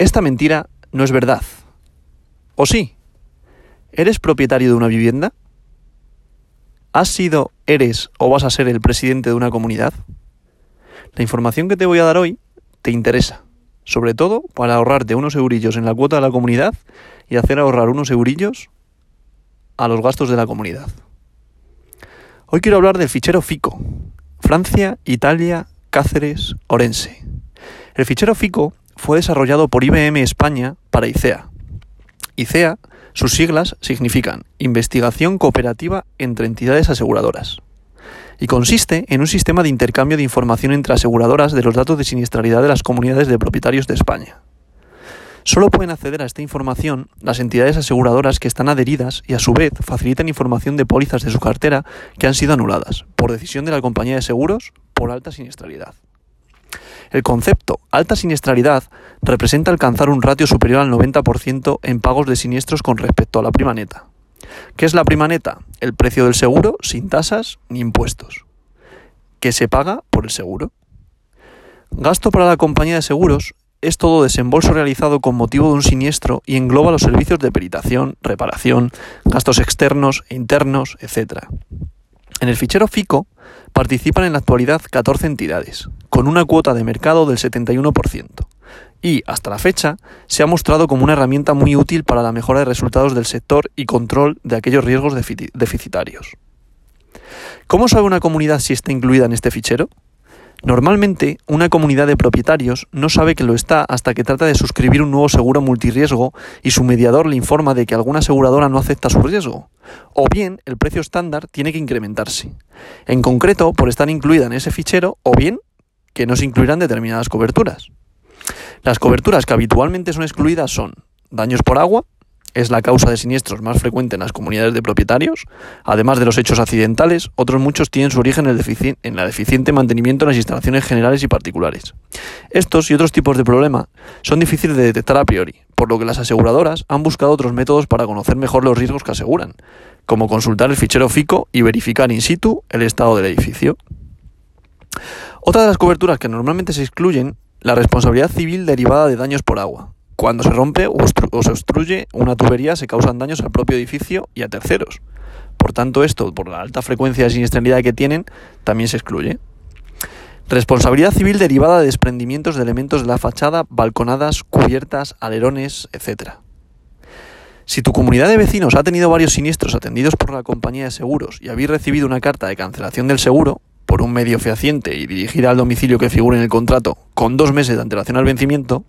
esta mentira no es verdad. ¿O sí? ¿Eres propietario de una vivienda? ¿Has sido, eres o vas a ser el presidente de una comunidad? La información que te voy a dar hoy te interesa, sobre todo para ahorrarte unos eurillos en la cuota de la comunidad y hacer ahorrar unos eurillos a los gastos de la comunidad. Hoy quiero hablar del fichero FICO, Francia, Italia, Cáceres, Orense. El fichero FICO fue desarrollado por IBM España para ICEA. ICEA, sus siglas significan Investigación Cooperativa entre Entidades Aseguradoras y consiste en un sistema de intercambio de información entre aseguradoras de los datos de siniestralidad de las comunidades de propietarios de España. Solo pueden acceder a esta información las entidades aseguradoras que están adheridas y a su vez facilitan información de pólizas de su cartera que han sido anuladas, por decisión de la compañía de seguros, por alta siniestralidad. El concepto alta siniestralidad representa alcanzar un ratio superior al 90% en pagos de siniestros con respecto a la prima neta. ¿Qué es la prima neta? El precio del seguro sin tasas ni impuestos. ¿Qué se paga por el seguro? Gasto para la compañía de seguros es todo desembolso realizado con motivo de un siniestro y engloba los servicios de peritación, reparación, gastos externos e internos, etc. En el fichero FICO participan en la actualidad 14 entidades, con una cuota de mercado del 71%, y hasta la fecha se ha mostrado como una herramienta muy útil para la mejora de resultados del sector y control de aquellos riesgos deficitarios. ¿Cómo sabe una comunidad si está incluida en este fichero? Normalmente, una comunidad de propietarios no sabe que lo está hasta que trata de suscribir un nuevo seguro multirriesgo y su mediador le informa de que alguna aseguradora no acepta su riesgo. O bien, el precio estándar tiene que incrementarse. En concreto, por estar incluida en ese fichero, o bien, que no se incluirán determinadas coberturas. Las coberturas que habitualmente son excluidas son daños por agua, es la causa de siniestros más frecuente en las comunidades de propietarios. Además de los hechos accidentales, otros muchos tienen su origen en el, deficiente mantenimiento en las instalaciones generales y particulares. Estos y otros tipos de problemas son difíciles de detectar a priori, por lo que las aseguradoras han buscado otros métodos para conocer mejor los riesgos que aseguran, como consultar el fichero FICO y verificar in situ el estado del edificio. Otra de las coberturas que normalmente se excluyen, la responsabilidad civil derivada de daños por agua. Cuando se rompe o, se obstruye una tubería se causan daños al propio edificio y a terceros. Por tanto, esto, por la alta frecuencia de siniestralidad que tienen, también se excluye. Responsabilidad civil derivada de desprendimientos de elementos de la fachada, balconadas, cubiertas, alerones, etc. Si tu comunidad de vecinos ha tenido varios siniestros atendidos por la compañía de seguros y habéis recibido una carta de cancelación del seguro, por un medio fehaciente y dirigida al domicilio que figure en el contrato con dos meses de antelación al vencimiento,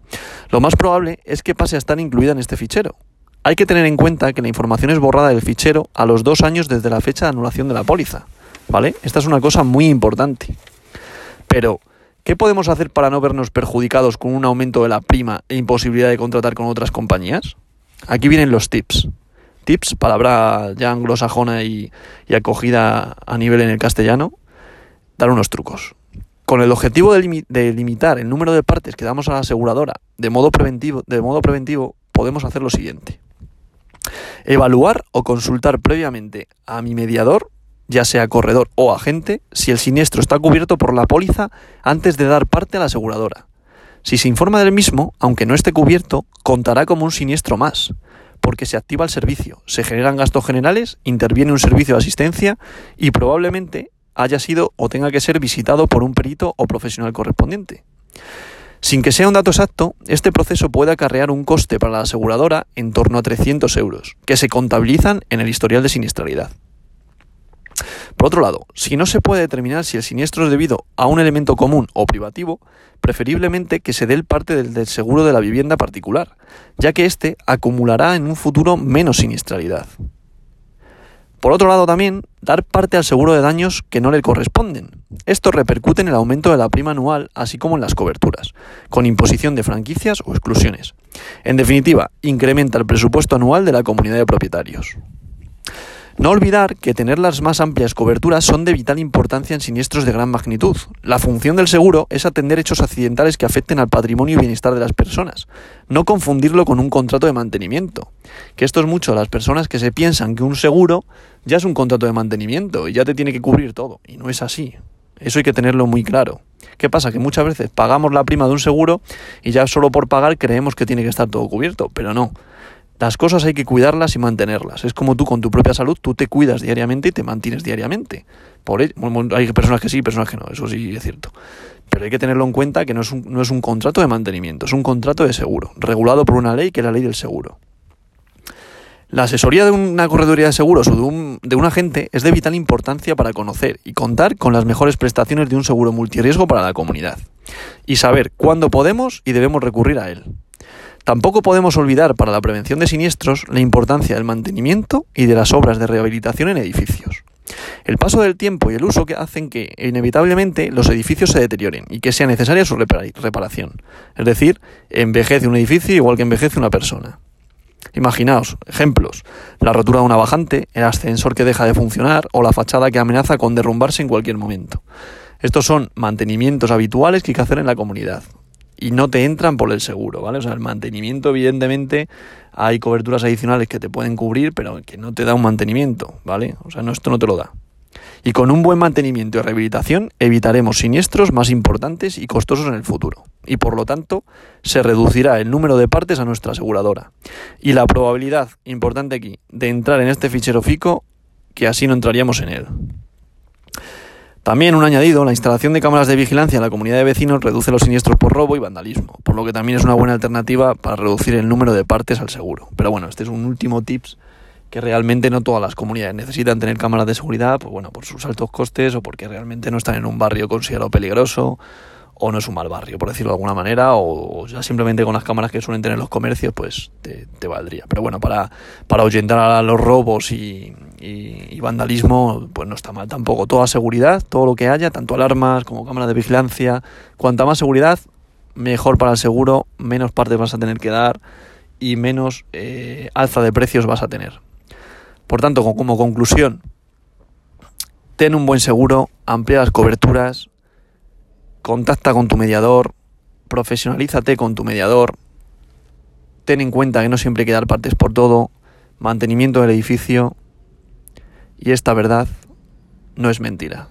lo más probable es que pase a estar incluida en este fichero. Hay que tener en cuenta que la información es borrada del fichero a los dos años desde la fecha de anulación de la póliza. ¿Vale? Esta es una cosa muy importante. Pero, ¿qué podemos hacer para no vernos perjudicados con un aumento de la prima e imposibilidad de contratar con otras compañías? Aquí vienen los tips. Tips, palabra ya anglosajona y, y acogida a nivel en el castellano, dar unos trucos. Con el objetivo de, limitar el número de partes que damos a la aseguradora de modo, preventivo, de modo preventivo, podemos hacer lo siguiente. Evaluar o consultar previamente a mi mediador, ya sea corredor o agente, si el siniestro está cubierto por la póliza antes de dar parte a la aseguradora. Si se informa del mismo, aunque no esté cubierto, contará como un siniestro más, porque se activa el servicio, se generan gastos generales, interviene un servicio de asistencia y probablemente haya sido o tenga que ser visitado por un perito o profesional correspondiente. Sin que sea un dato exacto, este proceso puede acarrear un coste para la aseguradora en torno a 300 euros, que se contabilizan en el historial de siniestralidad. Por otro lado, si no se puede determinar si el siniestro es debido a un elemento común o privativo, preferiblemente que se dé el parte del, del seguro de la vivienda particular, ya que éste acumulará en un futuro menos siniestralidad. Por otro lado también, dar parte al seguro de daños que no le corresponden. Esto repercute en el aumento de la prima anual, así como en las coberturas, con imposición de franquicias o exclusiones. En definitiva, incrementa el presupuesto anual de la comunidad de propietarios. No olvidar que tener las más amplias coberturas son de vital importancia en siniestros de gran magnitud. La función del seguro es atender hechos accidentales que afecten al patrimonio y bienestar de las personas, no confundirlo con un contrato de mantenimiento. Que esto es mucho a las personas que se piensan que un seguro ya es un contrato de mantenimiento y ya te tiene que cubrir todo, y no es así. Eso hay que tenerlo muy claro. ¿Qué pasa? Que muchas veces pagamos la prima de un seguro y ya solo por pagar creemos que tiene que estar todo cubierto, pero no. Las cosas hay que cuidarlas y mantenerlas. Es como tú con tu propia salud, tú te cuidas diariamente y te mantienes diariamente. Por hay personas que sí, personas que no, eso sí es cierto. Pero hay que tenerlo en cuenta que no es, un, no es un contrato de mantenimiento, es un contrato de seguro, regulado por una ley que es la ley del seguro. La asesoría de una correduría de seguros o de un, de un, agente es de vital importancia para conocer y contar con las mejores prestaciones de un seguro multirriesgo para la comunidad y saber cuándo podemos y debemos recurrir a él. Tampoco podemos olvidar para la prevención de siniestros la importancia del mantenimiento y de las obras de rehabilitación en edificios. El paso del tiempo y el uso que hacen que inevitablemente los edificios se deterioren y que sea necesaria su reparación. Es decir, envejece un edificio igual que envejece una persona. Imaginaos, ejemplos, la rotura de una bajante, el ascensor que deja de funcionar o la fachada que amenaza con derrumbarse en cualquier momento. Estos son mantenimientos habituales que hay que hacer en la comunidad, y no te entran por el seguro, ¿vale? O sea, el mantenimiento, evidentemente, hay coberturas adicionales que te pueden cubrir, pero que no te da un mantenimiento, ¿vale? O sea, esto no te lo da. Y con un buen mantenimiento y rehabilitación evitaremos siniestros más importantes y costosos en el futuro. Y por lo tanto, se reducirá el número de partes a nuestra aseguradora. Y la probabilidad, importante aquí, de entrar en este fichero FICO, que así no entraríamos en él. También un añadido, la instalación de cámaras de vigilancia en la comunidad de vecinos reduce los siniestros por robo y vandalismo, por lo que también es una buena alternativa para reducir el número de partes al seguro. Pero bueno, este es un último tips que realmente no todas las comunidades necesitan tener cámaras de seguridad, pues bueno, por sus altos costes o porque realmente no están en un barrio considerado peligroso o no es un mal barrio, por decirlo de alguna manera, o ya simplemente con las cámaras que suelen tener los comercios, pues te, valdría. Pero bueno, para, para ahuyentar a los robos y, vandalismo, pues no está mal tampoco. Toda seguridad, todo lo que haya, tanto alarmas como cámaras de vigilancia, cuanta más seguridad, mejor para el seguro, menos partes vas a tener que dar y menos eh, alza de precios vas a tener. Por tanto, como conclusión, ten un buen seguro, amplía las coberturas, contacta con tu mediador, profesionalízate con tu mediador, ten en cuenta que no siempre hay que dar partes por todo, mantenimiento del edificio y esta verdad no es mentira.